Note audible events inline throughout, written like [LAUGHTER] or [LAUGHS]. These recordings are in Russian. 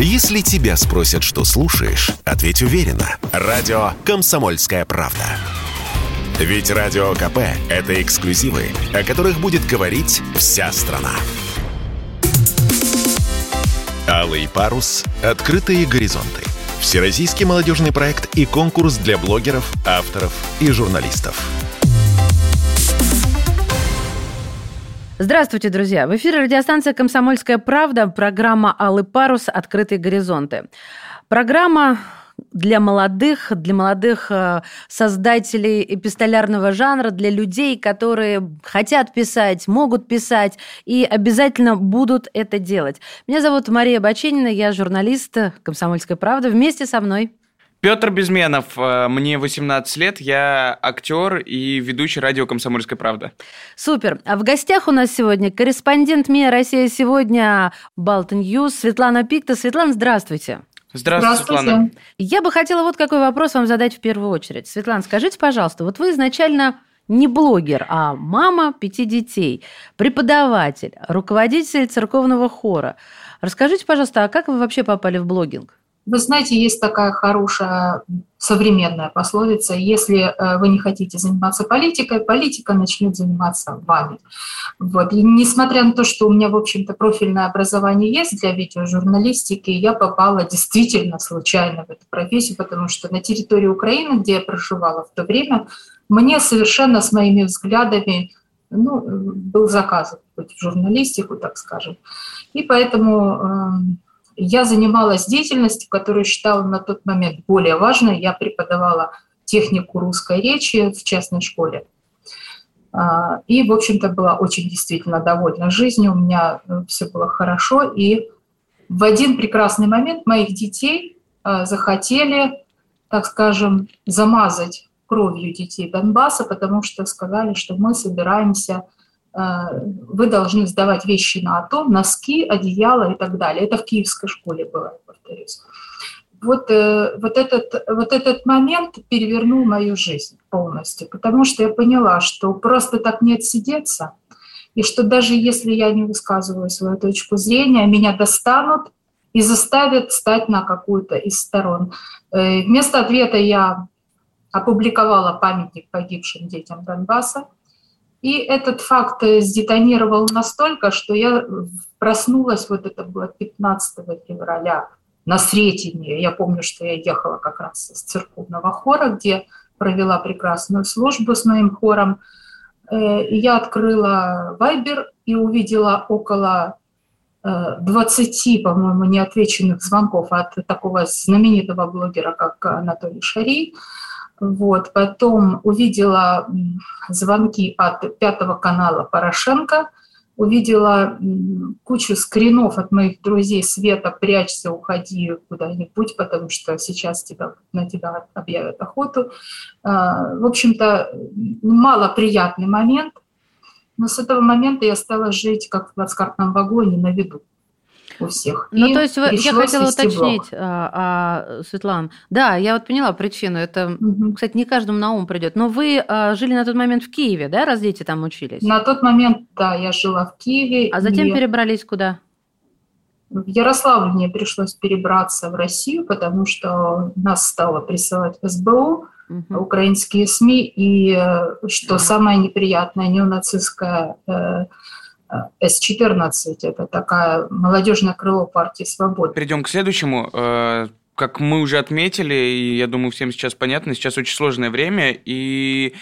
Если тебя спросят, что слушаешь, ответь уверенно. Радио «Комсомольская правда». Ведь Радио КП – это эксклюзивы, о которых будет говорить вся страна. Алый парус. Открытые горизонты. Всероссийский молодежный проект и конкурс для блогеров, авторов и журналистов. Здравствуйте, друзья! В эфире радиостанция «Комсомольская правда», программа «Алый парус. Открытые горизонты». Программа для молодых, для молодых э, создателей эпистолярного жанра, для людей, которые хотят писать, могут писать и обязательно будут это делать. Меня зовут Мария Баченина, я журналист «Комсомольской правды». Вместе со мной Петр Безменов, э, мне 18 лет, я актер и ведущий радио «Комсомольская правда». Супер. А в гостях у нас сегодня корреспондент МИА «Россия сегодня» Baltnews Светлана Пикта. Светлана, здравствуйте. Здравствуйте, здравствуйте, Светлана. Я бы хотела вот какой вопрос вам задать в первую очередь. Светлана, скажите, пожалуйста, вот вы изначально не блогер, а мама пяти детей, преподаватель, руководитель церковного хора. Расскажите, пожалуйста, а как вы вообще попали в блогинг? Вы знаете, есть такая хорошая современная пословица, если э, вы не хотите заниматься политикой, политика начнет заниматься вами. Вот. И несмотря на то, что у меня, в общем-то, профильное образование есть для видеожурналистики, я попала действительно случайно в эту профессию, потому что на территории Украины, где я проживала в то время, мне совершенно с моими взглядами ну, был заказ в журналистику, так скажем. И поэтому эм, я занималась деятельностью, которую считала на тот момент более важной. Я преподавала технику русской речи в частной школе. А, и, в общем-то, была очень действительно довольна жизнью. У меня э, все было хорошо. И в один прекрасный момент моих детей э, захотели, так скажем, замазать кровью детей Донбасса, потому что сказали, что мы собираемся вы должны сдавать вещи на АТО, носки, одеяло и так далее. Это в киевской школе было, повторюсь. Вот, э, вот, этот, вот этот момент перевернул мою жизнь полностью, потому что я поняла, что просто так не отсидеться, и что даже если я не высказываю свою точку зрения, меня достанут и заставят стать на какую-то из сторон. Э, вместо ответа я опубликовала памятник погибшим детям Донбасса, и этот факт э, сдетонировал настолько, что я проснулась, вот это было 15 февраля, на Сретенье. Я помню, что я ехала как раз с церковного хора, где провела прекрасную службу с моим хором. Э, я открыла Вайбер и увидела около 20, э, по-моему, неотвеченных звонков от такого знаменитого блогера, как Анатолий Шари. Вот. Потом увидела звонки от пятого канала Порошенко, увидела кучу скринов от моих друзей Света, прячься, уходи куда-нибудь, потому что сейчас тебя, на тебя объявят охоту. А, в общем-то, малоприятный момент, но с этого момента я стала жить как в плацкартном вагоне на виду у всех. Ну, и то есть я хотела уточнить, а, а, Светлана. Да, я вот поняла причину. Это, угу. кстати, не каждому на ум придет. Но вы а, жили на тот момент в Киеве, да, раз дети там учились? На тот момент, да, я жила в Киеве. А затем и... перебрались куда? В Ярославль мне пришлось перебраться в Россию, потому что нас стало присылать в СБУ, угу. украинские СМИ, и, э, что самое неприятное, неонацистская э, с-14, это такая молодежное крыло партии «Свобода». Перейдем к следующему. Э, как мы уже отметили, и я думаю, всем сейчас понятно, сейчас очень сложное время, и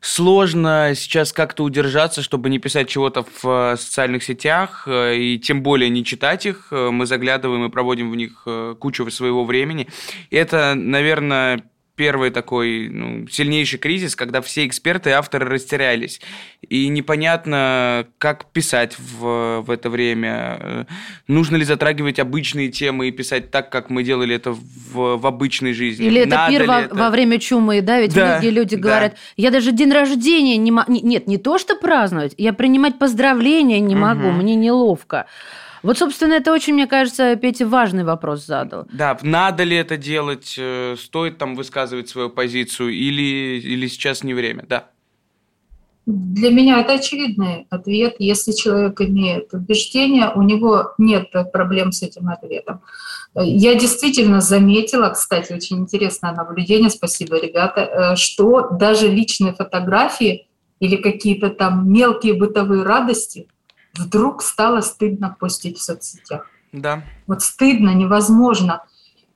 сложно сейчас как-то удержаться, чтобы не писать чего-то в э, социальных сетях, э, и тем более не читать их. Мы заглядываем и проводим в них кучу своего времени. И это, наверное, первый такой ну, сильнейший кризис, когда все эксперты и авторы растерялись. И непонятно, как писать в, в это время. Нужно ли затрагивать обычные темы и писать так, как мы делали это в, в обычной жизни? Или это Надо пир во, это? во время чумы, да? Ведь да, многие люди говорят, да. я даже день рождения не могу... Нет, не то, что праздновать, я принимать поздравления не могу, угу. мне неловко. Вот, собственно, это очень, мне кажется, Петя важный вопрос задал. Да, надо ли это делать, э, стоит там высказывать свою позицию или, или сейчас не время, да. Для меня это очевидный ответ. Если человек имеет убеждение, у него нет проблем с этим ответом. Я действительно заметила, кстати, очень интересное наблюдение, спасибо, ребята, э, что даже личные фотографии или какие-то там мелкие бытовые радости вдруг стало стыдно постить в соцсетях. Да. Вот стыдно, невозможно.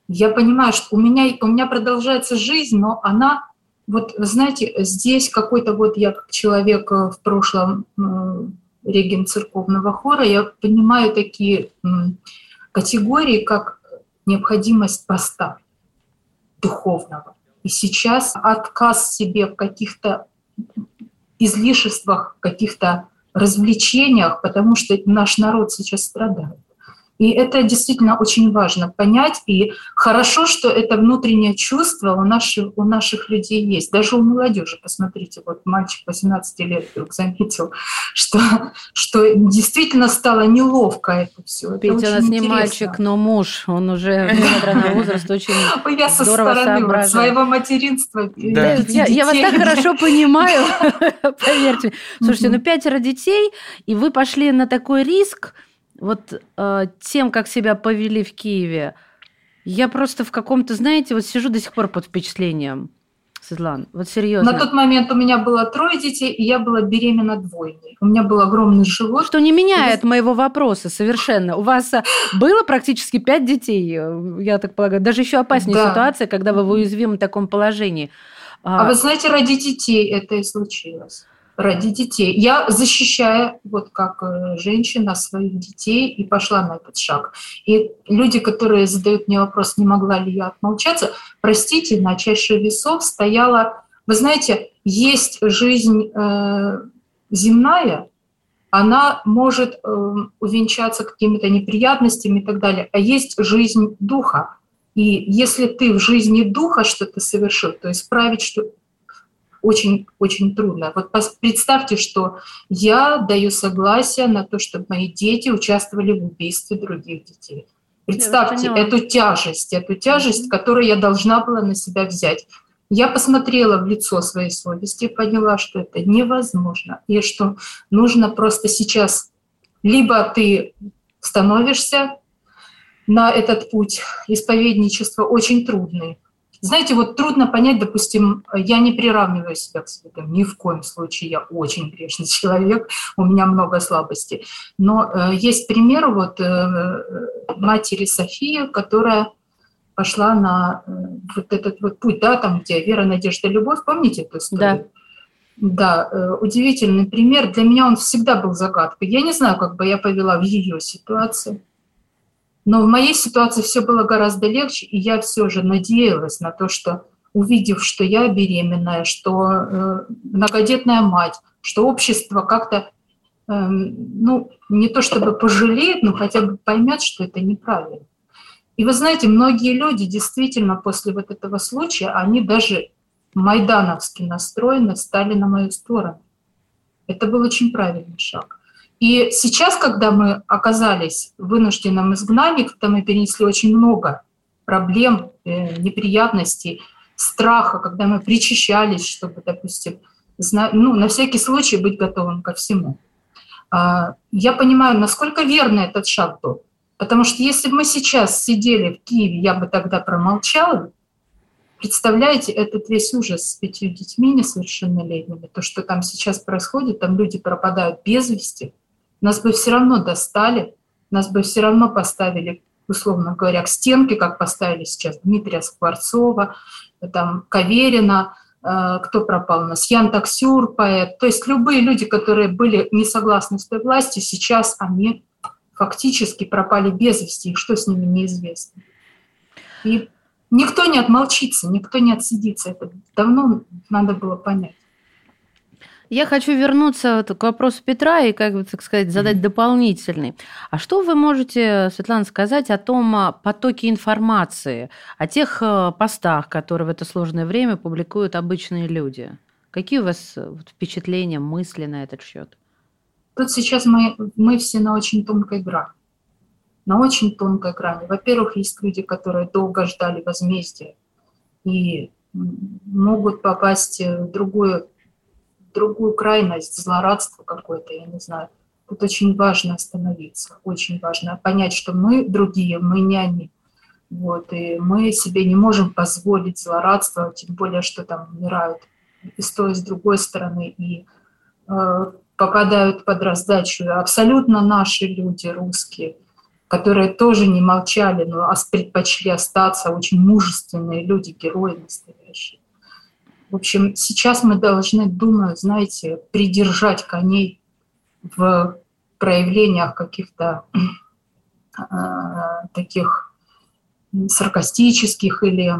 Я понимаю, что у меня, у меня продолжается жизнь, но она, вот, знаете, здесь какой-то вот я как человек э, в прошлом э, регент церковного хора, я понимаю такие категории, как необходимость поста духовного. И сейчас отказ себе в каких-то излишествах, каких-то развлечениях, потому что наш народ сейчас страдает. И это действительно очень важно понять. И хорошо, что это внутреннее чувство у наших, у наших людей есть. Даже у молодежи, посмотрите, вот мальчик 18 лет вдруг заметил, [LAUGHS] что, что действительно стало неловко это все. Петя это у нас не мальчик, но муж. Он уже, [LAUGHS] несмотря на возраст, очень Я со стороны вот своего материнства. Да. Я, я вас так хорошо понимаю, [LAUGHS] поверьте. Слушайте, ну пятеро детей, и вы пошли на такой риск, вот э, тем, как себя повели в Киеве, я просто в каком-то, знаете, вот сижу до сих пор под впечатлением. Светлана, вот серьезно. На тот момент у меня было трое детей, и я была беременна двойней. У меня был огромный живот. Что не меняет и... моего вопроса совершенно. У вас э, было практически пять детей, э, я так полагаю. Даже еще опаснее да. ситуация, когда вы в уязвимом таком положении. А, а вы знаете, ради детей это и случилось ради детей. Я защищаю, вот как э, женщина, своих детей и пошла на этот шаг. И люди, которые задают мне вопрос, не могла ли я отмолчаться, простите, на чаше весов стояла, вы знаете, есть жизнь э, земная, она может э, увенчаться какими-то неприятностями и так далее, а есть жизнь духа. И если ты в жизни духа что-то совершил, то исправить что очень-очень трудно. Вот представьте, что я даю согласие на то, чтобы мои дети участвовали в убийстве других детей. Представьте эту тяжесть, эту тяжесть, которую я должна была на себя взять. Я посмотрела в лицо своей совести и поняла, что это невозможно, и что нужно просто сейчас либо ты становишься на этот путь исповедничества очень трудный, знаете, вот трудно понять, допустим, я не приравниваю себя к святым, ни в коем случае, я очень грешный [LAUGHS] человек, у меня много слабостей. Но э, есть пример вот э, матери Софии, которая пошла на э, вот этот вот путь, да, там, где вера, надежда, любовь, помните эту историю? Да. Да, э, удивительный пример. Для меня он всегда был загадкой. Я не знаю, как бы я повела в ее ситуации. Но в моей ситуации все было гораздо легче, и я все же надеялась на то, что увидев, что я беременная, что э, многодетная мать, что общество как-то, э, ну, не то чтобы пожалеет, но хотя бы поймет, что это неправильно. И вы знаете, многие люди действительно после вот этого случая, они даже майдановски настроены, стали на мою сторону. Это был очень правильный шаг. И сейчас, когда мы оказались в вынужденном изгнании, когда мы перенесли очень много проблем, э, неприятностей, страха, когда мы причащались, чтобы, допустим, ну, на всякий случай быть готовым ко всему. А, я понимаю, насколько верно этот шаг был. Потому что если бы мы сейчас сидели в Киеве, я бы тогда промолчала. Представляете, этот весь ужас с пятью детьми несовершеннолетними, то, что там сейчас происходит, там люди пропадают без вести – нас бы все равно достали, нас бы все равно поставили, условно говоря, к стенке, как поставили сейчас Дмитрия Скворцова, там, Каверина, э, кто пропал у нас, Ян Таксюр, поэт. То есть любые люди, которые были не согласны с той властью, сейчас они фактически пропали без вести, и что с ними неизвестно. И никто не отмолчится, никто не отсидится. Это давно надо было понять. Я хочу вернуться к вопросу Петра и, как бы, так сказать, задать mm-hmm. дополнительный. А что вы можете, Светлана, сказать о том а, потоке информации, о тех э, постах, которые в это сложное время публикуют обычные люди? Какие у вас э, впечатления, мысли на этот счет? Тут сейчас мы, мы все на очень тонкой грани. На очень тонкой грани. Во-первых, есть люди, которые долго ждали возмездия и могут попасть в другую другую крайность, злорадство какое-то, я не знаю. Тут очень важно остановиться, очень важно понять, что мы другие, мы не они. Вот, и мы себе не можем позволить злорадство, тем более, что там умирают и с той, и с другой стороны, и э, попадают под раздачу абсолютно наши люди, русские, которые тоже не молчали, но предпочли остаться, очень мужественные люди, герои настоящие. В общем, сейчас мы должны, думаю, знаете, придержать коней в проявлениях каких-то э, таких саркастических или...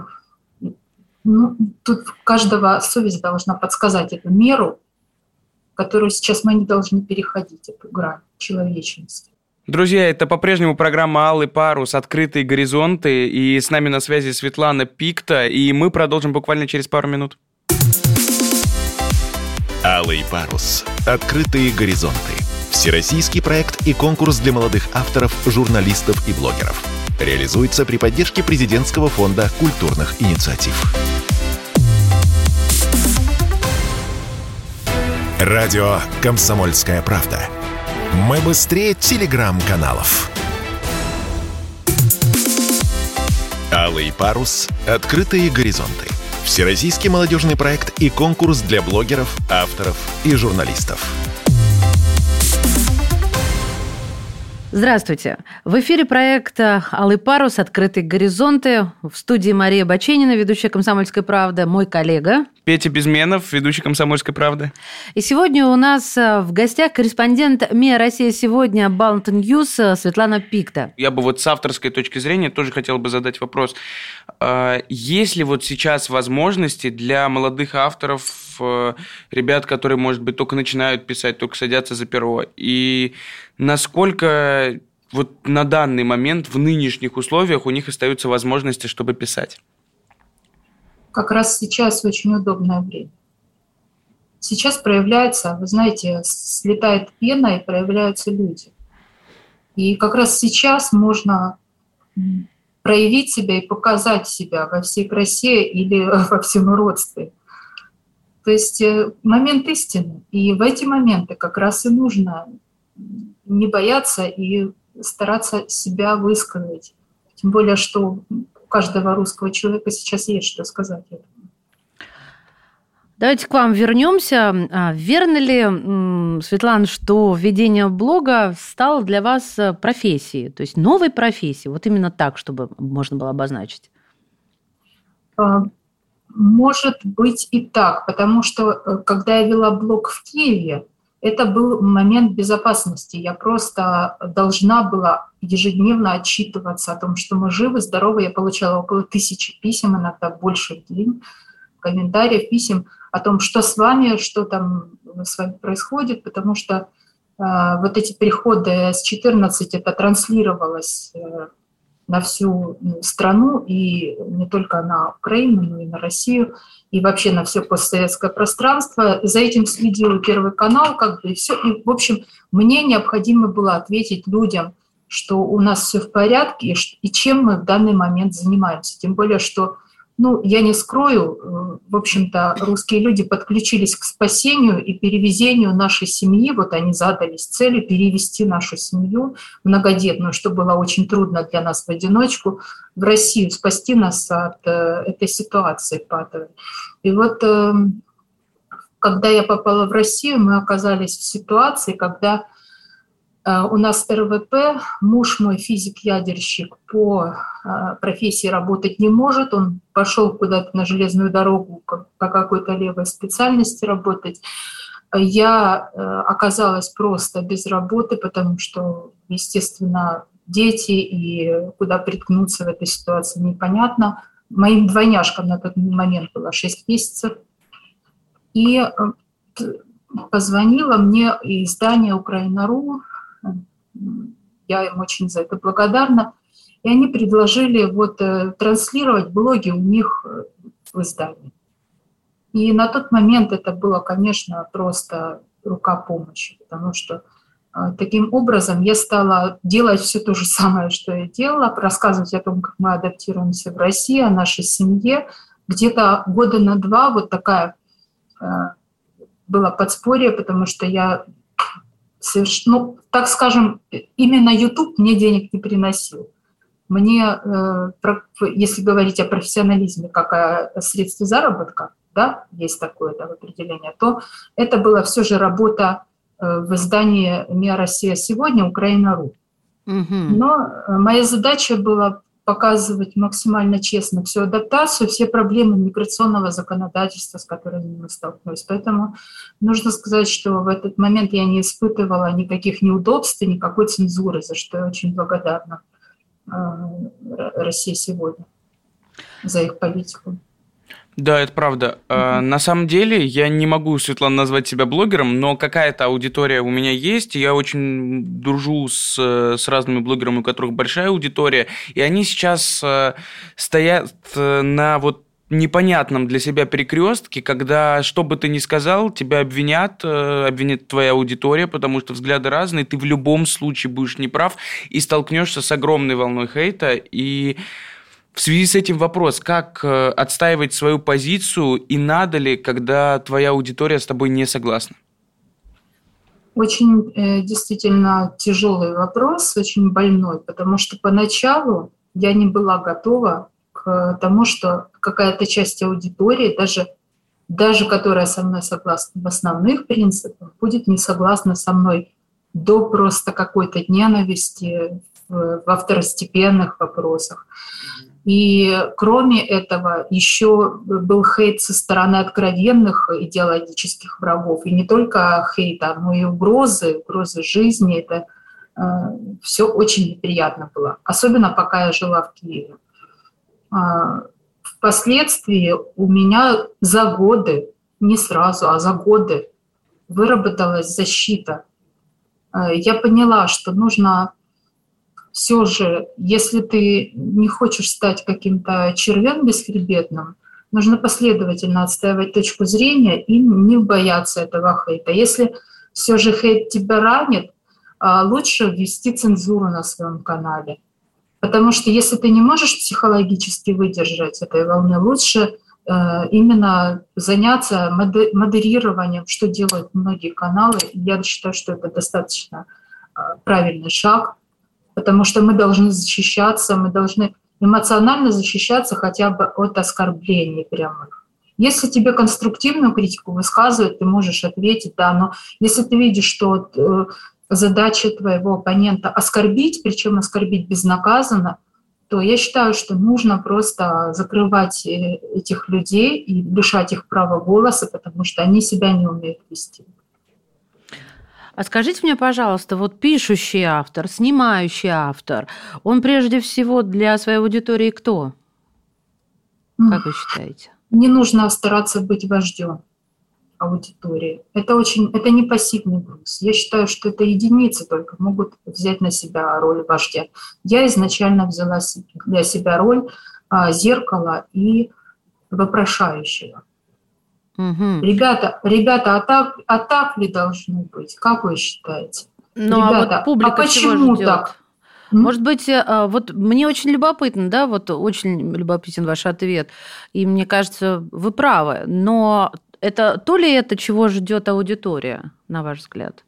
Ну, тут каждого совесть должна подсказать эту меру, которую сейчас мы не должны переходить, эту грань человечности. Друзья, это по-прежнему программа «Алый парус. Открытые горизонты». И с нами на связи Светлана Пикта. И мы продолжим буквально через пару минут. «Алый парус. Открытые горизонты». Всероссийский проект и конкурс для молодых авторов, журналистов и блогеров – реализуется при поддержке Президентского фонда культурных инициатив. Радио «Комсомольская правда». Мы быстрее телеграм-каналов. Алый парус. Открытые горизонты. Всероссийский молодежный проект и конкурс для блогеров, авторов и журналистов. Здравствуйте. В эфире проекта «Алый парус. Открытые горизонты». В студии Мария Баченина, ведущая «Комсомольской правды», мой коллега. Петя Безменов, ведущий «Комсомольской правды». И сегодня у нас э, в гостях корреспондент МИА «Россия сегодня» Baltnews э, Светлана Пикта. Я бы вот с авторской точки зрения тоже хотел бы задать вопрос. А, есть ли вот сейчас возможности для молодых авторов, э, ребят, которые, может быть, только начинают писать, только садятся за перо, и насколько вот на данный момент в нынешних условиях у них остаются возможности, чтобы писать? Как раз сейчас очень удобное время. Сейчас проявляется, вы знаете, слетает пена и проявляются люди. И как раз сейчас можно проявить себя и показать себя во всей красе или [LAUGHS] во всем уродстве. То есть э, момент истины. И в эти моменты как раз и нужно не бояться и стараться себя высказать. Тем более, что у каждого русского человека сейчас есть что сказать. Давайте к вам вернемся. А, верно ли, Светлана, что ведение блога стало для вас э, профессией, то есть новой профессией? Вот именно так, чтобы можно было обозначить. Может быть и так, потому что э, когда я вела блог в Киеве, это был момент безопасности. Я просто должна была ежедневно отчитываться о том, что мы живы, здоровы. Я получала около тысячи писем, иногда больше в день, комментариев, писем о том, что с вами, что там с вами происходит, потому что э, вот эти переходы с 14 это транслировалось э, на всю ну, страну, и не только на Украину, но и на Россию, и вообще на все постсоветское пространство. За этим следил Первый канал, как бы, и все. И, в общем, мне необходимо было ответить людям, что у нас все в порядке, и чем мы в данный момент занимаемся. Тем более, что ну, я не скрою, э, в общем-то, русские люди подключились к спасению и перевезению нашей семьи. Вот они задались целью перевести нашу семью многодетную, что было очень трудно для нас в одиночку, в Россию, спасти нас от э, этой ситуации патовой. И вот эм, когда я попала в Россию, мы оказались в ситуации, когда у нас РВП, муж мой физик-ядерщик по э, профессии работать не может, он пошел куда-то на железную дорогу по какой-то левой специальности работать. Я э, оказалась просто без работы, потому что, естественно, дети и куда приткнуться в этой ситуации непонятно. Моим двойняшкам на тот момент было 6 месяцев. И позвонила мне издание «Украина.ру», я им очень за это благодарна. И они предложили вот э, транслировать блоги у них э, в издании. И на тот момент это было, конечно, просто рука помощи, потому что э, таким образом я стала делать все то же самое, что я делала, рассказывать о том, как мы адаптируемся в России, о нашей семье. Где-то года на два вот такая было подспорье, потому что я ну, так скажем, именно YouTube мне денег не приносил. Мне, э, если говорить о профессионализме как о средстве заработка, да, есть такое да, определение, то это была все же работа э, в издании «МИА Россия сегодня», «Украина.ру». Угу. Но э, моя задача была показывать максимально честно всю адаптацию, все проблемы миграционного законодательства, с которыми мы столкнулись. Поэтому нужно сказать, что в этот момент я не испытывала никаких неудобств никакой цензуры, за что я очень благодарна э, России сегодня за их политику. Да, это правда. Mm-hmm. На самом деле, я не могу, Светлана, назвать себя блогером, но какая-то аудитория у меня есть. Я очень дружу с, с разными блогерами, у которых большая аудитория, и они сейчас э, стоят э, на вот непонятном для себя перекрестке, когда что бы ты ни сказал, тебя обвинят, обвинит твоя аудитория, потому что взгляды разные, ты в любом случае будешь неправ и столкнешься с огромной волной хейта. И в связи с этим вопрос, как э, отстаивать свою позицию и надо ли, когда твоя аудитория с тобой не согласна? Очень э, действительно тяжелый вопрос, очень больной, потому что поначалу я не была готова к тому, что какая-то часть аудитории, даже, даже которая со мной согласна в основных принципах, будет не согласна со мной до просто какой-то ненависти во второстепенных вопросах. И кроме этого еще был хейт со стороны откровенных идеологических врагов. И не только хейта, но и угрозы, угрозы жизни. Это э, все очень неприятно было. Особенно пока я жила в Киеве. Э, впоследствии у меня за годы, не сразу, а за годы выработалась защита. Э, я поняла, что нужно все же, если ты не хочешь стать каким-то червем бесхребетным, нужно последовательно отстаивать точку зрения и не бояться этого хейта. Если все же хейт тебя ранит, а, лучше ввести цензуру на своем канале. Потому что если ты не можешь психологически выдержать этой волны, лучше э, именно заняться модерированием, что делают многие каналы. Я считаю, что это достаточно э, правильный шаг потому что мы должны защищаться, мы должны эмоционально защищаться хотя бы от оскорблений прямых. Если тебе конструктивную критику высказывают, ты можешь ответить, да, но если ты видишь, что э, задача твоего оппонента оскорбить, причем оскорбить безнаказанно, то я считаю, что нужно просто закрывать э, этих людей и лишать их права голоса, потому что они себя не умеют вести. А скажите мне, пожалуйста, вот пишущий автор, снимающий автор, он прежде всего для своей аудитории кто? Как вы считаете? Не нужно стараться быть вождем аудитории. Это очень, это не пассивный груз. Я считаю, что это единицы только могут взять на себя роль вождя. Я изначально взяла для себя роль а, зеркала и вопрошающего. Угу. Ребята, ребята, а так, а так ли должно быть? Как вы считаете? Ну, ребята, а вот публика а почему так? Может быть, э, вот мне очень любопытно, да, вот очень любопытен ваш ответ, и мне кажется, вы правы, но это то ли это, чего ждет аудитория, на ваш взгляд?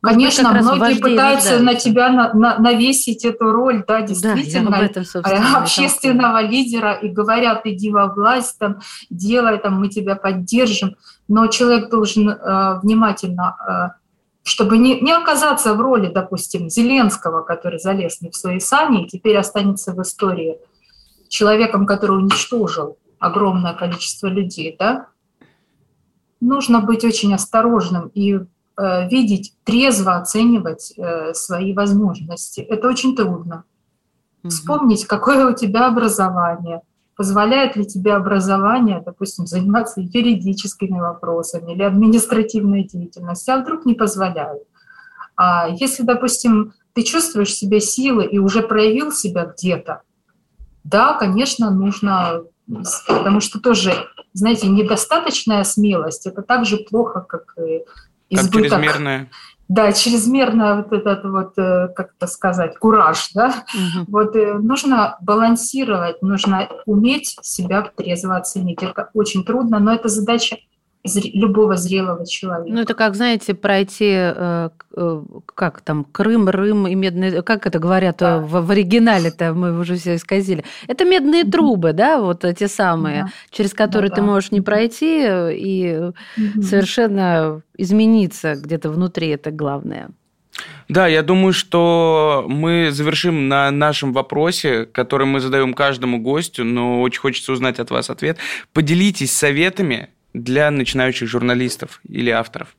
Конечно, многие пытаются на тебя на, на, навесить эту роль, да, действительно, да, этом, общественного лидера и говорят, иди во власть, там, делай, там, мы тебя поддержим. Но человек должен э, внимательно, э, чтобы не, не оказаться в роли, допустим, Зеленского, который залез не в свои сани и теперь останется в истории человеком, который уничтожил огромное количество людей, да, нужно быть очень осторожным и Э, видеть, трезво оценивать э, свои возможности. Это очень трудно. Вспомнить, какое у тебя образование, позволяет ли тебе образование, допустим, заниматься юридическими вопросами или административной деятельностью, а вдруг не позволяет. А если, допустим, ты чувствуешь себе силы и уже проявил себя где-то, да, конечно, нужно, потому что тоже, знаете, недостаточная смелость – это так же плохо, как и избыток. Как чрезмерная. Да, чрезмерно вот этот вот, э, как это сказать, кураж, да. Угу. Вот э, нужно балансировать, нужно уметь себя трезво оценить. Это очень трудно, но это задача любого зрелого человека. Ну, это как, знаете, пройти, э, э, как там, Крым, Рым и медные... Как это говорят да. в, в оригинале-то, мы уже все исказили. Это медные трубы, да, вот те самые, да. через которые да, ты можешь не пройти и угу. совершенно измениться где-то внутри, это главное. Да, я думаю, что мы завершим на нашем вопросе, который мы задаем каждому гостю, но очень хочется узнать от вас ответ. Поделитесь советами для начинающих журналистов или авторов.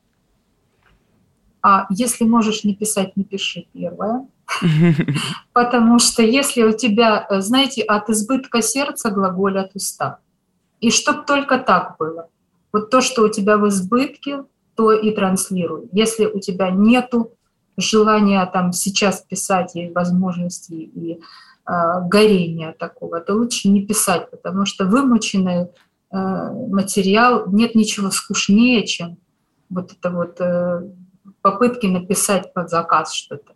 А если можешь не писать, не пиши первое. [LAUGHS] Потому что если у тебя, знаете, от избытка сердца глаголят уста. И чтоб только так было. Вот то, что у тебя в избытке, то и транслируй. Если у тебя нету желания там сейчас писать и возможности и э, горения такого, то лучше не писать, потому что вымученный э, материал нет ничего скучнее, чем вот это вот э, попытки написать под заказ что-то.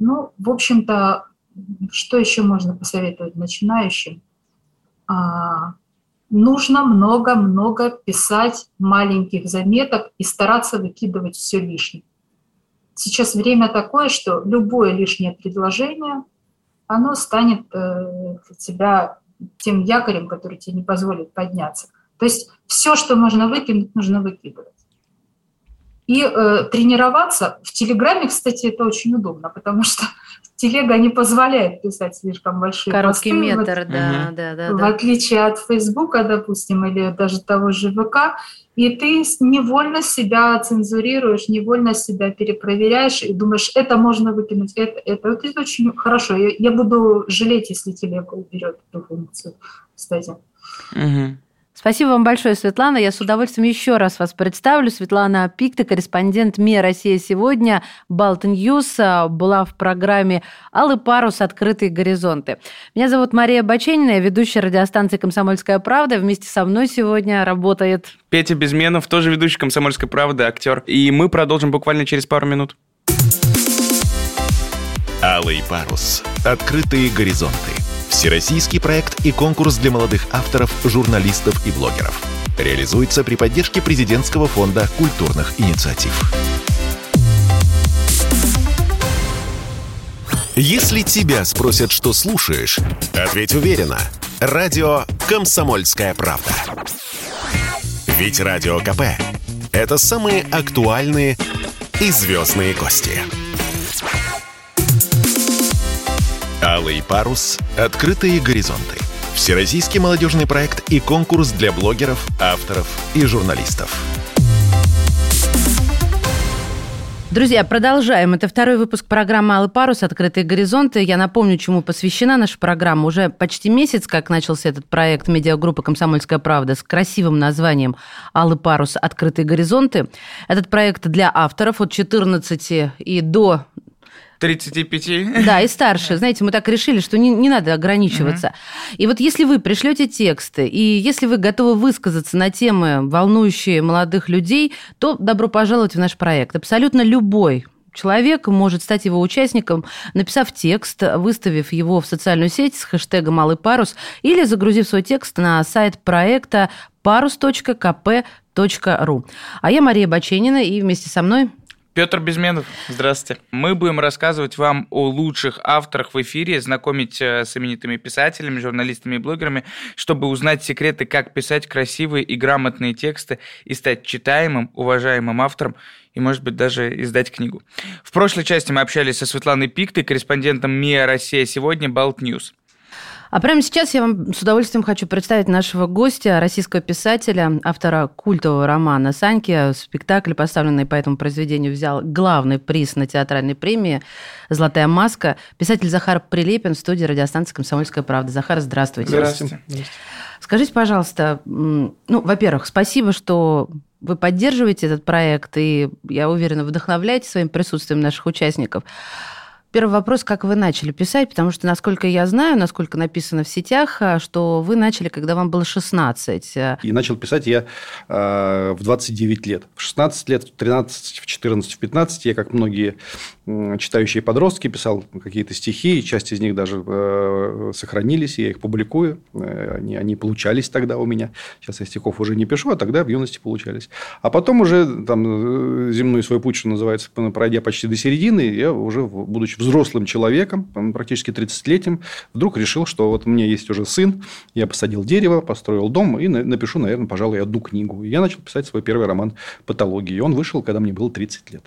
Ну, в общем-то, что еще можно посоветовать начинающим? А, нужно много-много писать маленьких заметок и стараться выкидывать все лишнее. Сейчас время такое, что любое лишнее предложение, оно станет э, для тебя тем якорем, который тебе не позволит подняться. То есть все, что можно выкинуть, нужно выкидывать. И э, тренироваться в Телеграме, кстати, это очень удобно, потому что [LAUGHS] телега не позволяет писать слишком большие Короткий посты. метр, вот, да, угу. да, да. В да. отличие от Фейсбука, допустим, или даже того же ВК, и ты невольно себя цензурируешь, невольно себя перепроверяешь и думаешь, это можно выкинуть, это, это. Это очень хорошо. Я, я буду жалеть, если телега уберет эту функцию, кстати. Угу. Спасибо вам большое, Светлана. Я с удовольствием еще раз вас представлю. Светлана Пикта, корреспондент МИА «Россия сегодня», Baltnews, была в программе «Алый парус. Открытые горизонты». Меня зовут Мария Баченина, я ведущая радиостанции «Комсомольская правда». Вместе со мной сегодня работает... Петя Безменов, тоже ведущий «Комсомольской правды», актер. И мы продолжим буквально через пару минут. «Алый парус. Открытые горизонты». Всероссийский проект и конкурс для молодых авторов, журналистов и блогеров. Реализуется при поддержке президентского фонда культурных инициатив. Если тебя спросят, что слушаешь, ответь уверенно. Радио «Комсомольская правда». Ведь Радио КП – это самые актуальные и звездные гости. Алый парус. Открытые горизонты. Всероссийский молодежный проект и конкурс для блогеров, авторов и журналистов. Друзья, продолжаем. Это второй выпуск программы «Алый парус. Открытые горизонты». Я напомню, чему посвящена наша программа. Уже почти месяц, как начался этот проект медиагруппы «Комсомольская правда» с красивым названием «Алый парус. Открытые горизонты». Этот проект для авторов от 14 и до 35. Да, и старше. Знаете, мы так решили, что не, не надо ограничиваться. Угу. И вот если вы пришлете тексты, и если вы готовы высказаться на темы, волнующие молодых людей, то добро пожаловать в наш проект. Абсолютно любой человек может стать его участником, написав текст, выставив его в социальную сеть с хэштегом «Малый парус» или загрузив свой текст на сайт проекта parus.kp.ru. А я Мария Баченина, и вместе со мной Петр Безменов, здравствуйте. Мы будем рассказывать вам о лучших авторах в эфире, знакомить э, с именитыми писателями, журналистами и блогерами, чтобы узнать секреты, как писать красивые и грамотные тексты и стать читаемым, уважаемым автором и, может быть, даже издать книгу. В прошлой части мы общались со Светланой Пиктой, корреспондентом МИА «Россия сегодня» Baltnews. А прямо сейчас я вам с удовольствием хочу представить нашего гостя, российского писателя, автора культового романа «Саньки». Спектакль, поставленный по этому произведению, взял главный приз на театральной премии «Золотая маска». Писатель Захар Прилепин в студии радиостанции «Комсомольская правда». Захар, здравствуйте. Здравствуйте. Скажите, пожалуйста, ну, во-первых, спасибо, что вы поддерживаете этот проект, и, я уверена, вдохновляете своим присутствием наших участников. Первый вопрос, как вы начали писать, потому что, насколько я знаю, насколько написано в сетях, э, что вы начали, когда вам было 16. И начал писать я э, в 29 лет. В 16 лет, в 13, в 14, в 15 я, как многие читающие подростки, писал какие-то стихи, часть из них даже э, сохранились, я их публикую. Э, они, они получались тогда у меня. Сейчас я стихов уже не пишу, а тогда в юности получались. А потом уже там земной свой путь, что называется, пройдя почти до середины, я уже, будучи взрослым человеком, практически 30-летним, вдруг решил, что вот у меня есть уже сын, я посадил дерево, построил дом и напишу, наверное, пожалуй, одну книгу. И я начал писать свой первый роман «Патологии». И он вышел, когда мне было 30 лет.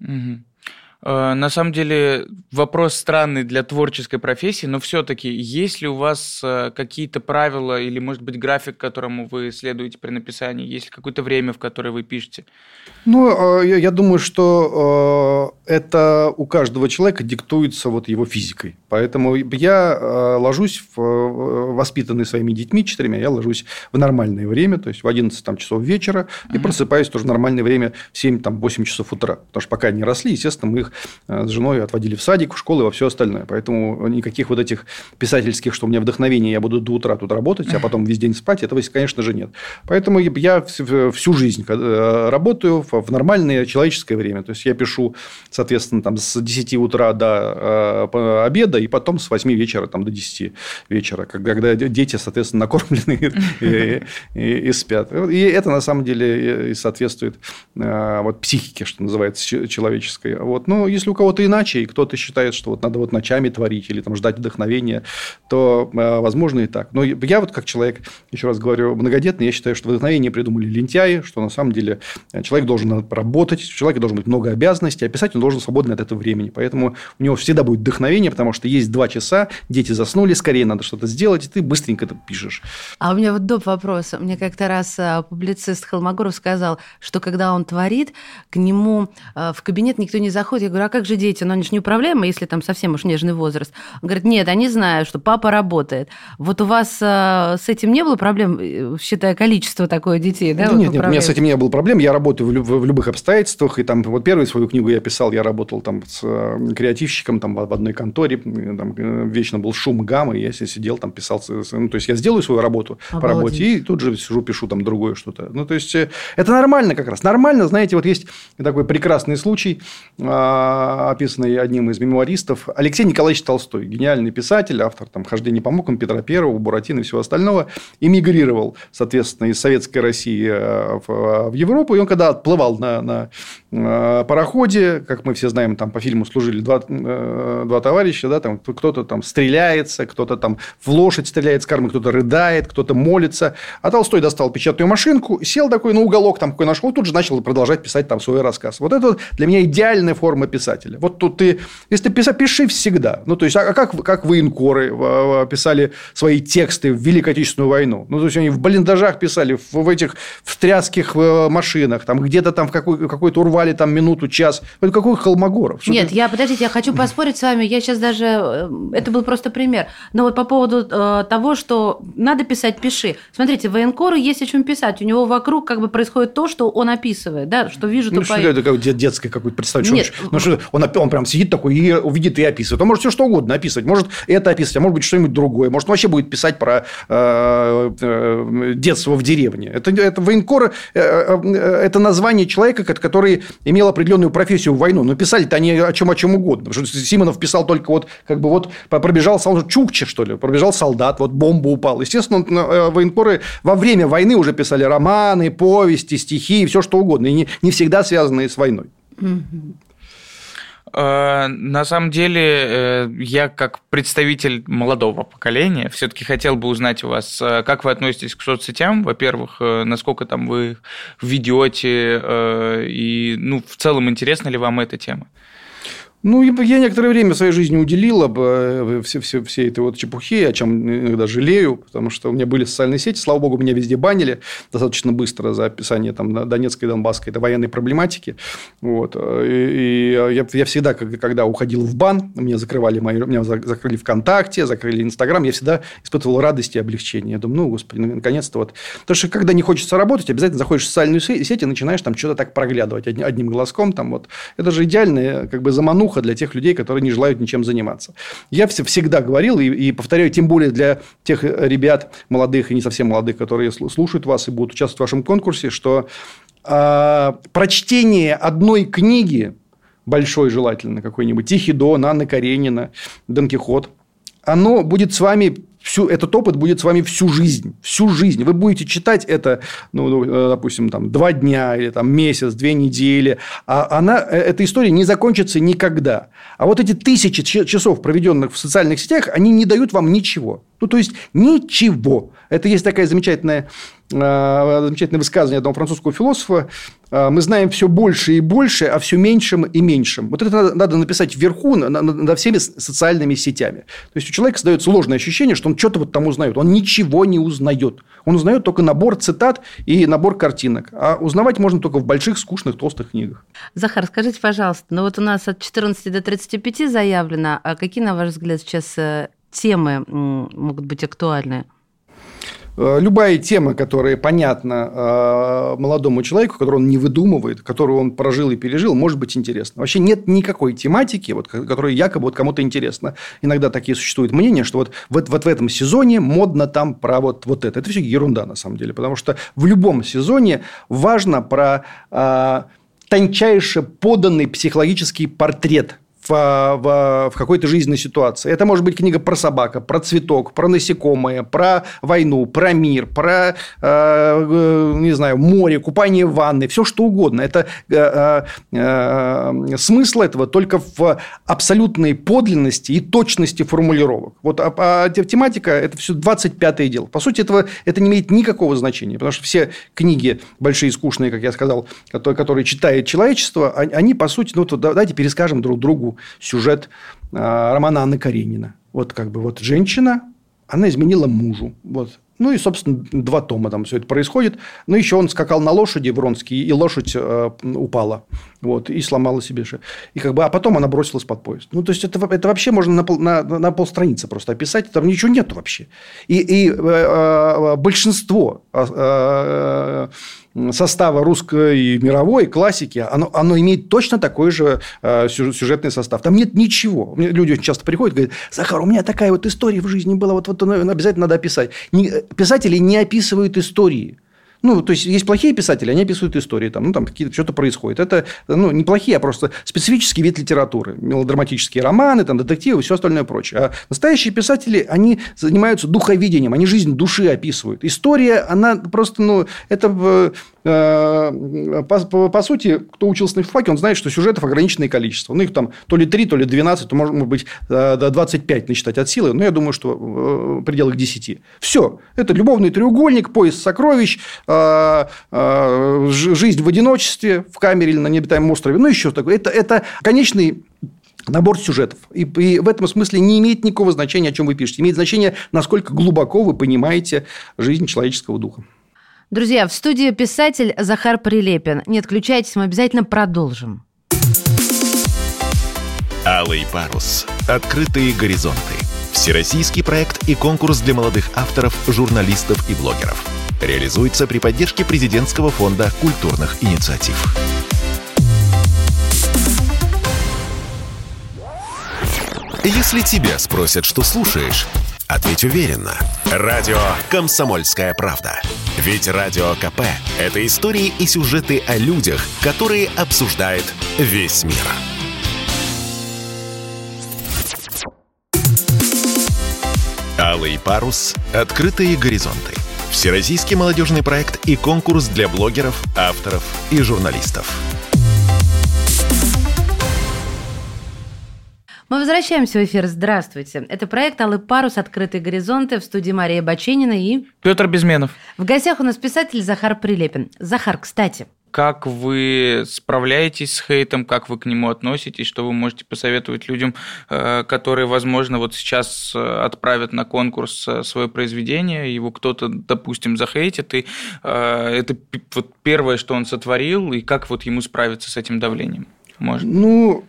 Угу. Э, на самом деле вопрос странный для творческой профессии, но все-таки есть ли у вас э, какие-то правила или, может быть, график, которому вы следуете при написании? Есть ли какое-то время, в которое вы пишете? Ну, э, я думаю, что это у каждого человека диктуется вот его физикой. Поэтому я ложусь, в, воспитанный своими детьми четырьмя, я ложусь в нормальное время, то есть в 11 там, часов вечера, и uh-huh. просыпаюсь тоже в нормальное время в 7-8 часов утра. Потому что пока они росли, естественно, мы их с женой отводили в садик, в школу и во все остальное. Поэтому никаких вот этих писательских, что у меня вдохновение, я буду до утра тут работать, а потом весь день спать, этого, конечно же, нет. Поэтому я всю жизнь э, работаю в нормальное человеческое время. То есть, я пишу, соответственно, там, с 10 утра до э, обеда, и потом с 8 вечера там, до 10 вечера, когда дети, соответственно, накормлены и спят. И это, на самом деле, соответствует вот, психике, что называется, человеческой. Вот. Ну, если у кого-то иначе, и кто-то считает, что вот надо вот ночами творить или там ждать вдохновения, то э, возможно и так. Но я вот как человек, еще раз говорю, многодетный, я считаю, что вдохновение придумали лентяи, что на самом деле э, человек должен работать, у человека должен быть много обязанностей, а писать он должен свободно от этого времени. Поэтому у него всегда будет вдохновение, потому что есть два часа, дети заснули, скорее надо что-то сделать, и ты быстренько это пишешь. А у меня вот доп. вопрос. Мне как-то раз э, публицист Холмогоров сказал, что когда он творит, к нему в кабинет никто не заходит, я говорю, а как же дети? Ну, они же неуправляемы, если там совсем уж нежный возраст. Он говорит, нет, они знают, что папа работает. Вот у вас а, с этим не было проблем, э, считая количество такое детей, да? да вот нет, нет, у меня с этим не было проблем. Я работаю в, люб- в любых обстоятельствах. И там вот первую свою книгу я писал, я работал там с э, креативщиком там, в одной конторе. Там вечно был шум, гамма, и я сидел там, писал. Ну, то есть, я сделаю свою работу Обалдеть. по работе, и тут же сижу, пишу там другое что-то. Ну, то есть, это нормально как раз. Нормально, знаете, вот есть такой прекрасный случай. А, описанный одним из мемуаристов. Алексей Николаевич Толстой, гениальный писатель, автор там, «Хождение по мукам», Петра Первого, Буратино и всего остального, эмигрировал, соответственно, из Советской России э, в, в Европу. И он, когда отплывал на, на э, пароходе, как мы все знаем, там по фильму служили два, э, два товарища, да, там кто-то там стреляется, кто-то там в лошадь стреляет с кормы, кто-то рыдает, кто-то молится. А Толстой достал печатную машинку, сел такой на уголок, там какой нашел, тут же начал продолжать писать там свой рассказ. Вот это для меня идеальная форма писателя. Вот тут ты, если ты писал, пиши всегда. Ну, то есть, а как, как военкоры писали свои тексты в Великую Отечественную войну? Ну, то есть, они в блиндажах писали, в, в этих в тряских э, машинах, там где-то там в какой, какой-то урвали там минуту, час. Это какой Холмогоров? Что Нет, ты... я, подождите, я хочу поспорить с вами. Я сейчас даже... Э, это был просто пример. Но вот по поводу э, того, что надо писать, пиши. Смотрите, военкору есть о чем писать. У него вокруг как бы происходит то, что он описывает, да, что вижу, ну, то что это как детское какое-то представление. Нет. Ну, что он, он прям сидит такой и увидит и описывает. Он может все что угодно описывать. Может это описывать, а может быть что-нибудь другое. Может вообще будет писать про э, э, детство в деревне. Это, это военкор, э, это название человека, который имел определенную профессию в войну. Но писали-то они о чем, о чем угодно. Потому что Симонов писал только вот, как бы вот пробежал солдат, Чукче, что ли, пробежал солдат, вот бомба упала. Естественно, военкоры во время войны уже писали романы, повести, стихи, все что угодно. И не, не всегда связанные с войной. На самом деле, э, я как представитель молодого поколения все-таки хотел бы узнать у вас, э, как вы относитесь к соцсетям, во-первых, насколько там вы ведете, и ну, в целом интересна ли вам эта тема? Ну, я некоторое время своей жизни уделил об все, все, все этой вот чепухе, о чем иногда жалею, потому что у меня были социальные сети, слава богу, меня везде банили достаточно быстро за описание там, Донецкой и Донбасской это военной проблематики. Вот. И, я, я всегда, когда уходил в бан, меня закрывали мои, меня закрыли ВКонтакте, закрыли Инстаграм, я всегда испытывал радость и облегчение. Я думаю, ну, господи, ну, наконец-то вот. Потому что, когда не хочется работать, обязательно заходишь в социальную сеть и начинаешь там что-то так проглядывать одним глазком. Там, вот. Это же идеальная как бы замануха плохо для тех людей, которые не желают ничем заниматься. Я всегда говорил и, и повторяю, тем более для тех ребят молодых и не совсем молодых, которые слушают вас и будут участвовать в вашем конкурсе, что э, прочтение одной книги большой желательно какой-нибудь, Тихий Дон, Анна Каренина, Дон Кихот, оно будет с вами всю, этот опыт будет с вами всю жизнь. Всю жизнь. Вы будете читать это, ну, ну э, допустим, там, два дня или там, месяц, две недели. А она, э, эта история не закончится никогда. А вот эти тысячи часов, проведенных в социальных сетях, они не дают вам ничего. Ну, то есть, ничего. Это есть такая замечательная Э, замечательное высказывание одного французского философа. Э, Мы знаем все больше и больше, а все меньшим и меньшим. Вот это надо, надо написать вверху над всеми социальными сетями. То есть у человека создается сложное ощущение, что он что-то вот там узнает. Он ничего не узнает. Он узнает только набор цитат и набор картинок. А узнавать можно только в больших, скучных, толстых книгах. Захар, скажите, пожалуйста, ну вот у нас от 14 до 35 заявлено, а какие, на ваш взгляд, сейчас э, темы могут быть актуальны? Э, любая тема, которая понятна э, молодому человеку, которую он не выдумывает, которую он прожил и пережил, может быть интересна. Вообще нет никакой тематики, вот, которая якобы вот кому-то интересна. Иногда такие существуют мнения, что вот, вот, вот в этом сезоне модно там про вот, вот это. Это все ерунда на самом деле, потому что в любом сезоне важно про э, тончайше поданный психологический портрет в, в, в какой-то жизненной ситуации. Это может быть книга про собака, про цветок, про насекомое, про войну, про мир, про, э, э, не знаю, море, купание в ванной, все что угодно. Это э, э, э, смысл этого только в абсолютной подлинности и точности формулировок. Вот а, а тематика – это все 25-е дело. По сути, этого, это не имеет никакого значения, потому что все книги большие, скучные, как я сказал, которые, которые читает человечество, они, по сути, ну, то давайте перескажем друг другу сюжет а, романа Анны Каренина. Вот как бы вот женщина, она изменила мужу. Вот. Ну и, собственно, два тома там все это происходит. Ну, еще он скакал на лошади Вронский, и лошадь э, упала. Вот, и сломала себе же. И как бы, а потом она бросилась под поезд. Ну, то есть, это, это вообще можно на, пол, на, на полстраницы просто описать. Там ничего нету вообще. И, и э, э, большинство э, э, состава русской мировой классики, оно, оно имеет точно такой же э, сюжетный состав. Там нет ничего. Люди очень часто приходят и говорят, Захар, у меня такая вот история в жизни была, вот, вот обязательно надо описать. Не, писатели не описывают истории. Ну, то есть, есть плохие писатели, они описывают истории, там, ну, там какие-то что-то происходит. Это, ну, не плохие, а просто специфический вид литературы. Мелодраматические романы, там, детективы, все остальное прочее. А настоящие писатели, они занимаются духовидением, они жизнь души описывают. История, она просто, ну, это э, по, по, по сути, кто учился на филфаке, он знает, что сюжетов ограниченное количество. Ну, их там то ли 3, то ли 12, то, может быть, э, до 25 насчитать от силы. Но я думаю, что в пределах 10. Все. Это любовный треугольник, поиск сокровищ, Э, э, жизнь в одиночестве в камере или на необитаемом острове, ну, еще такое. Это, это конечный набор сюжетов. И, и в этом смысле не имеет никакого значения, о чем вы пишете. Имеет значение, насколько глубоко вы понимаете жизнь человеческого духа. Друзья, в студии писатель Захар Прилепин. Не отключайтесь, мы обязательно продолжим. Алый парус. Открытые горизонты. Всероссийский проект и конкурс для молодых авторов, журналистов и блогеров – реализуется при поддержке президентского фонда культурных инициатив. Если тебя спросят, что слушаешь, ответь уверенно. Радио «Комсомольская правда». Ведь Радио КП – это истории и сюжеты о людях, которые обсуждает весь мир. Алый парус. Открытые горизонты. Всероссийский молодежный проект и конкурс для блогеров, авторов и журналистов. Мы возвращаемся в эфир. Здравствуйте. Это проект «Алый парус. Открытые горизонты» в студии Мария Баченина и... Петр Безменов. В гостях у нас писатель Захар Прилепин. Захар, кстати, как вы справляетесь с хейтом, как вы к нему относитесь, что вы можете посоветовать людям, э, которые, возможно, вот сейчас э, отправят на конкурс э, свое произведение, его кто-то, допустим, захейтит, и это вот первое, что он сотворил, и как вот ему справиться с этим давлением? Можно? Ну,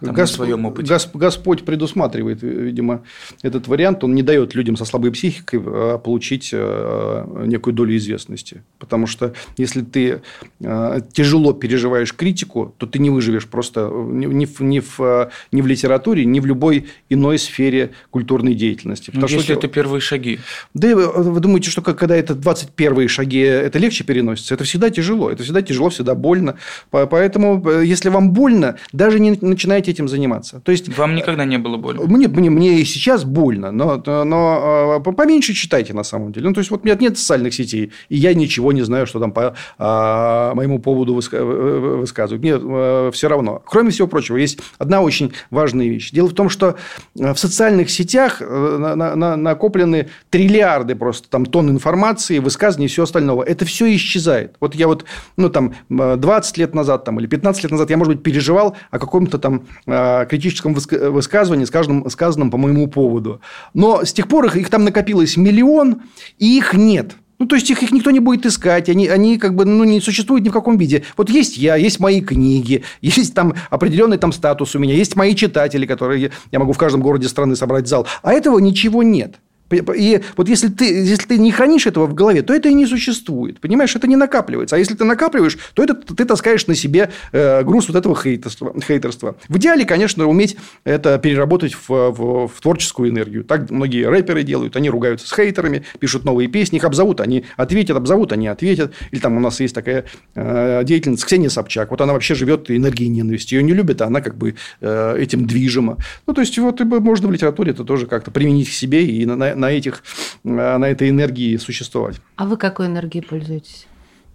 там, Гос... своем опыте. Гос... Господь предусматривает, видимо, этот вариант. Он не дает людям со слабой психикой а, получить а, некую долю известности. Потому что если ты а, тяжело переживаешь критику, то ты не выживешь просто ни в, ни в, ни в литературе, ни в любой иной сфере культурной деятельности. Потому если что... это первые шаги. Да, вы, думаете, что когда это 21 шаги, это легче переносится? Это всегда тяжело. Это всегда тяжело, всегда больно. Поэтому, э, если вам больно, даже не начинайте этим заниматься. То есть, вам никогда не было больно? Мне, мне, мне и сейчас больно, но, но э, поменьше читайте на самом деле. Ну, то есть, вот у меня нет социальных сетей, и я ничего не знаю, что там по а, моему поводу высказывают. Мне а, все равно. Кроме всего прочего, есть одна очень важная вещь. Дело в том, что в социальных сетях на, на, на, накоплены триллиарды просто там тонн информации, высказываний и все остального. Это все исчезает. Вот я вот, ну, там, 20 лет назад там, или 15 лет назад я, может быть, переживал о каком-то там критическом высказывании, сказанном, сказанном по моему поводу. Но с тех пор их, их там накопилось миллион, и их нет. Ну, то есть, их, их никто не будет искать, они, они как бы ну, не существуют ни в каком виде. Вот есть я, есть мои книги, [LAUGHS] есть там определенный там статус у меня, есть мои читатели, которые я могу в каждом городе страны собрать зал. А этого ничего нет. И вот если ты, если ты не хранишь этого в голове, то это и не существует. Понимаешь, это не накапливается. А если ты накапливаешь, то это ты таскаешь на себе э, груз вот этого хейтерства. хейтерства. В идеале, конечно, уметь это переработать в, в, в творческую энергию. Так многие рэперы делают. Они ругаются с хейтерами, пишут новые песни, их обзовут, они ответят, обзовут, они ответят. Или там у нас есть такая э, деятельница Ксения Собчак. Вот она вообще живет энергией ненависти. Ее не любят, а она как бы э, этим движима. Ну, то есть, вот можно в литературе это тоже как-то применить к себе и на, на, этих, на этой энергии существовать. А вы какой энергией пользуетесь?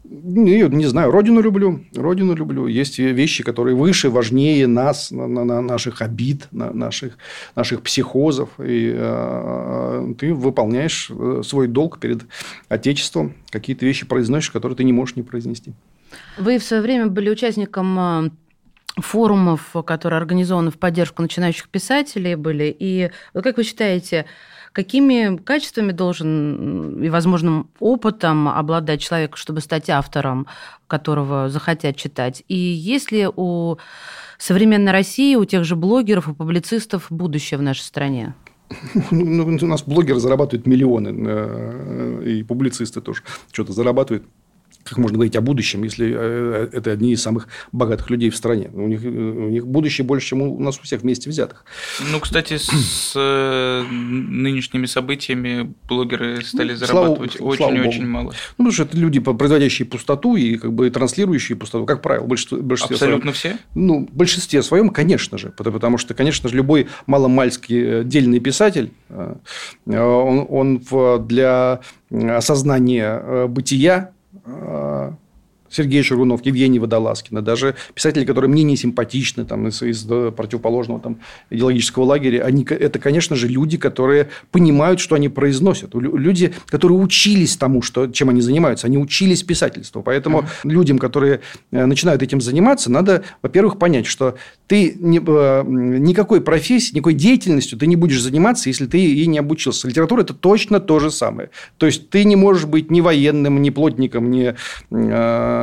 Не, не знаю, родину люблю, родину люблю. Есть вещи, которые выше, важнее нас, на, на наших обид, на наших, наших психозов. И э, ты выполняешь э, свой долг перед Отечеством. Какие-то вещи произносишь, которые ты не можешь не произнести. Вы в свое время были участником э, форумов, которые организованы в поддержку начинающих писателей были. И как вы считаете, какими качествами должен и возможным опытом обладать человек, чтобы стать автором, которого захотят читать? И есть ли у современной России, у тех же блогеров и публицистов будущее в нашей стране? Ну, у нас блогеры зарабатывают миллионы, э, и публицисты тоже что-то зарабатывают как можно говорить о будущем, если э, это одни из самых богатых людей в стране. У них, у них будущее больше, чем у нас у всех вместе взятых. Ну, кстати, с э, нынешними событиями блогеры стали зарабатывать очень-очень мало. Ну, потому что это люди, производящие пустоту и как бы транслирующие пустоту, как правило, большинство, большинстве Абсолютно своем. все? Ну, в большинстве своем, конечно же. Потому что, конечно же, любой маломальский э, дельный писатель, он, он для осознания бытия uh, Сергей Шарунов, Евгений Водолазкина, даже писатели, которые мне не симпатичны там, из, из противоположного там, идеологического лагеря, они, это, конечно же, люди, которые понимают, что они произносят. Люди, которые учились тому, что, чем они занимаются. Они учились писательству. Поэтому mm-hmm. людям, которые э, начинают этим заниматься, надо, во-первых, понять, что ты не, э, никакой профессией, никакой деятельностью ты не будешь заниматься, если ты ей не обучился. Литература – это точно то же самое. То есть, ты не можешь быть ни военным, ни плотником, ни э, Э,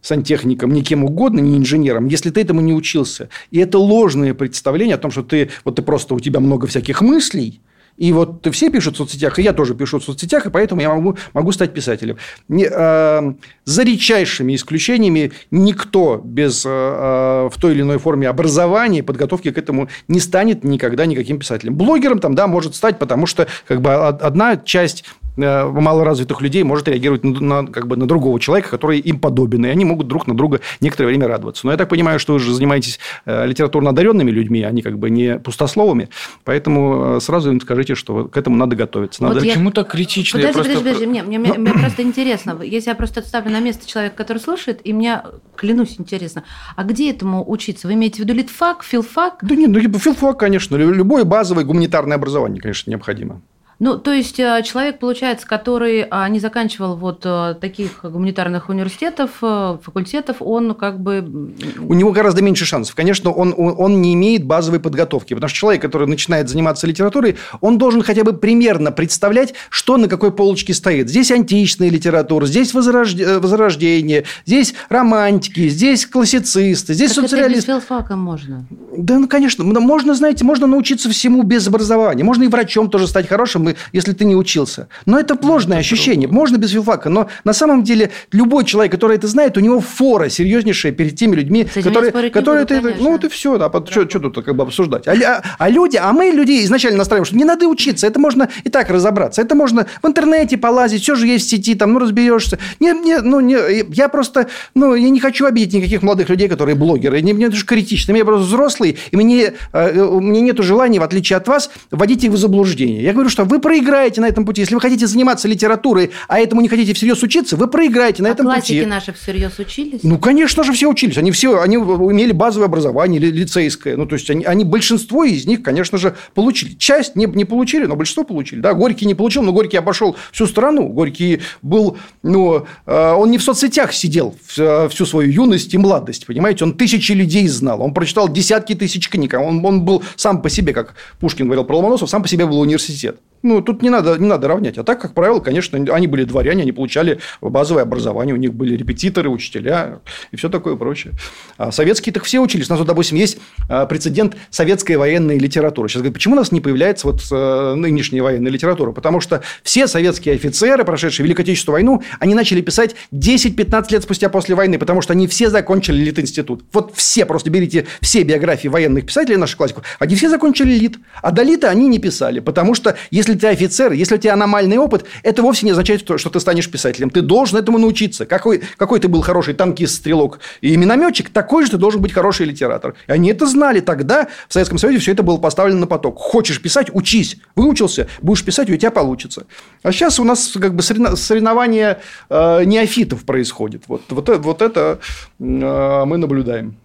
сантехником, ни кем угодно, ни инженером, если ты этому не учился. И это ложное представление о том, что ты, вот ты просто, у тебя много всяких мыслей, и вот все пишут в соцсетях, и я тоже пишу в соцсетях, и поэтому я могу, могу стать писателем. Не, э, за редчайшими исключениями никто без э, э, в той или иной форме образования, подготовки к этому не станет никогда никаким писателем. Блогером там, да, может стать, потому что как бы одна часть Э, малоразвитых людей может реагировать на, на, как бы на другого человека, который им подобен, и они могут друг на друга некоторое время радоваться. Но я так понимаю, что вы же занимаетесь э, литературно одаренными людьми, они как бы не пустословами, поэтому сразу им скажите, что к этому надо готовиться. Надо... Вот я... Почему так критично? Подожди, просто... подожди, подожди, мне, мне, мне, мне просто интересно, если я просто отставлю на место человека, который слушает, и мне, клянусь, интересно, а где этому учиться? Вы имеете в виду литфак, филфак? Да нет, ну филфак, конечно, любое базовое гуманитарное образование, конечно, необходимо. Ну, то есть э, человек, получается, который а, не заканчивал вот э, таких гуманитарных университетов, э, факультетов, он как бы... У него гораздо меньше шансов. Конечно, он, он, не имеет базовой подготовки, потому что человек, который начинает заниматься литературой, он должен хотя бы примерно представлять, что на какой полочке стоит. Здесь античная литература, здесь возрождение, здесь романтики, здесь классицисты, здесь так социалисты. Это без можно. Да, ну, конечно. Можно, знаете, можно научиться всему без образования. Можно и врачом тоже стать хорошим, если ты не учился. Но это ложное ощущение. Можно без филфака. Но на самом деле любой человек, который это знает, у него фора серьезнейшая перед теми людьми, которые, которые буду, это... Ну, вот и все. Да, что, что тут как бы обсуждать? А, а, а люди, а мы людей изначально настраиваем, что не надо учиться. Это можно и так разобраться. Это можно в интернете полазить, все же есть в сети, там, ну, разберешься. Не, не, ну, не, я просто, ну, я не хочу обидеть никаких молодых людей, которые блогеры. Не, мне это же критично. Я просто взрослый, и мне, э, у меня нет желания, в отличие от вас, вводить их в заблуждение. Я говорю, что вы проиграете на этом пути. Если вы хотите заниматься литературой, а этому не хотите всерьез учиться, вы проиграете на а этом классики пути. наши всерьез учились? Ну, конечно же, все учились. Они все они имели базовое образование лицейское. Ну, то есть, они, они большинство из них, конечно же, получили. Часть не, не получили, но большинство получили. Да, Горький не получил, но Горький обошел всю страну. Горький был, ну, э, он не в соцсетях сидел э, всю свою юность и младость, понимаете? Он тысячи людей знал. Он прочитал десятки тысяч книг. Он, он был сам по себе, как Пушкин говорил про Ломоносов, сам по себе был университет. Ну, тут не надо, не надо равнять. А так, как правило, конечно, они были дворяне, они получали базовое образование, у них были репетиторы, учителя и все такое прочее. А советские так все учились. У нас, вот, допустим, есть а, прецедент советской военной литературы. Сейчас говорят, почему у нас не появляется вот э, нынешняя военная литература? Потому что все советские офицеры, прошедшие Великую Отечественную войну, они начали писать 10-15 лет спустя после войны, потому что они все закончили Литинститут. Вот все, просто берите все биографии военных писателей наших классиков, они все закончили Лит. А до Лита они не писали, потому что если если ты офицер, если у тебя аномальный опыт, это вовсе не означает, что ты станешь писателем. Ты должен этому научиться. Какой, какой ты был хороший танкист, стрелок и минометчик, такой же ты должен быть хороший литератор. И они это знали тогда. В Советском Союзе все это было поставлено на поток. Хочешь писать – учись. Выучился – будешь писать, у тебя получится. А сейчас у нас как бы соревнование э, неофитов происходит. Вот, вот, вот это э, мы наблюдаем.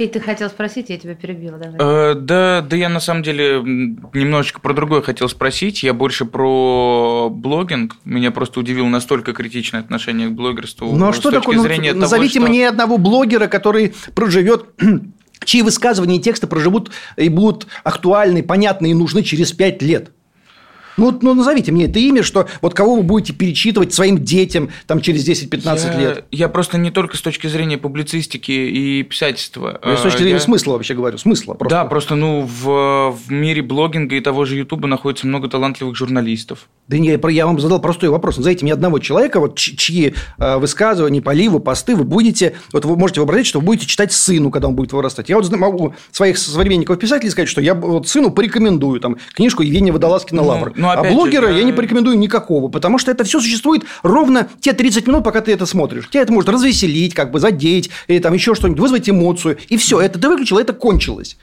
Федь, ты хотел спросить, я тебя перебила. Давай. Э, да, да, я на самом деле немножечко про другое хотел спросить. Я больше про блогинг. Меня просто удивило настолько критичное отношение к блогерству. Ну а что такое? Ну, зрения назовите того, что... мне одного блогера, который проживет [CLEARS THROAT] чьи высказывания и тексты проживут и будут актуальны, понятны и нужны через пять лет. Ну, ну, назовите мне это имя, что вот кого вы будете перечитывать своим детям там, через 10-15 лет. Я просто не только с точки зрения публицистики и писательства. Я с точки зрения я... смысла вообще говорю. Смысла просто. Да, просто ну, в, в мире блогинга и того же Ютуба находится много талантливых журналистов. Да не, я вам задал простой вопрос. Назовите мне одного человека, вот, чьи э, высказывания, поливы, посты вы будете... Вот вы можете вообразить, что вы будете читать сыну, когда он будет вырастать. Я вот могу своих современников-писателей сказать, что я вот сыну порекомендую там, книжку Евгения Водолазкина «Лавр». Ну, а блогера же, я... я не порекомендую никакого, потому что это все существует ровно те 30 минут, пока ты это смотришь. Тебя это может развеселить, как бы задеть, или там еще что-нибудь, вызвать эмоцию. И все, это ты выключил, это кончилось.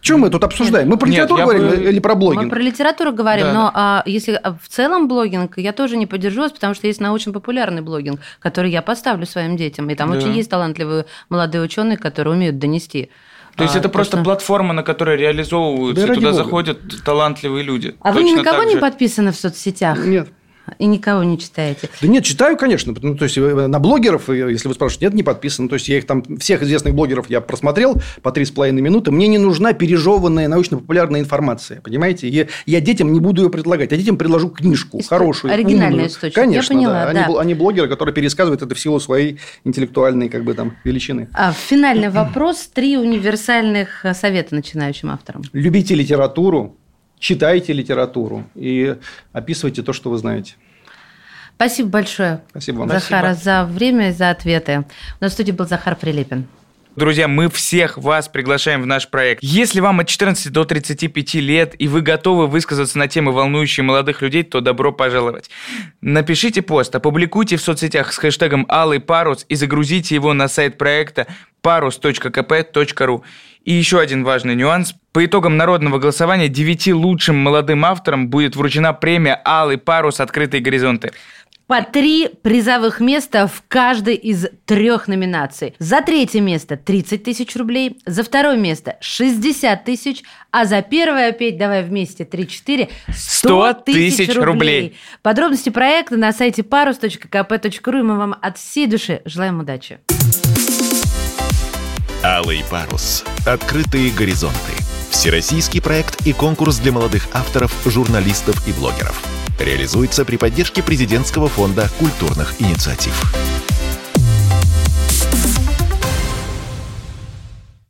Чем мы тут обсуждаем? Мы про Нет, литературу говорим бы... или про блогинг? Мы про литературу говорим, да, но да. А, если в целом блогинг, я тоже не поддержу вас, потому что есть научно-популярный блогинг, который я поставлю своим детям. И там да. очень есть талантливые молодые ученые, которые умеют донести. То есть а, это просто что... платформа, на которой реализовываются, да и туда Бога. заходят талантливые люди. А Точно вы ни на кого не подписаны в соцсетях? Нет. И никого не читаете? Да нет, читаю, конечно. Ну, то есть, э, на блогеров, э, если вы спрашиваете, нет, не подписан. То есть, я их там, всех известных блогеров я просмотрел по три с половиной минуты. Мне не нужна пережеванная научно-популярная информация. Понимаете? Я, я детям не буду ее предлагать. Я детям предложу книжку Исто... хорошую. Оригинальную источник. Конечно, я поняла, да. да. Они, они блогеры, которые пересказывают это в силу своей интеллектуальной как бы, там, величины. А, финальный вопрос. Три универсальных э, совета начинающим авторам. Любите литературу, читайте литературу и описывайте то, что вы знаете. Спасибо большое, Спасибо вам. Захара, Спасибо. за время и за ответы. У нас в студии был Захар Прилепин. Друзья, мы всех вас приглашаем в наш проект. Если вам от 14 до 35 лет и вы готовы высказаться на темы, волнующие молодых людей, то добро пожаловать. Напишите пост, опубликуйте в соцсетях с хэштегом «Алый парус» и загрузите его на сайт проекта parus.kp.ru. И еще один важный нюанс. По итогам народного голосования девяти лучшим молодым авторам будет вручена премия «Алый парус. Открытые горизонты». По три призовых места в каждой из трех номинаций. За третье место 30 тысяч рублей, за второе место 60 тысяч, а за первое, опять давай вместе, 3-4, 100 тысяч рублей. рублей. Подробности проекта на сайте parus.kp.ru, и мы вам от всей души желаем удачи. Алый парус. Открытые горизонты. Всероссийский проект и конкурс для молодых авторов, журналистов и блогеров. Реализуется при поддержке президентского фонда культурных инициатив.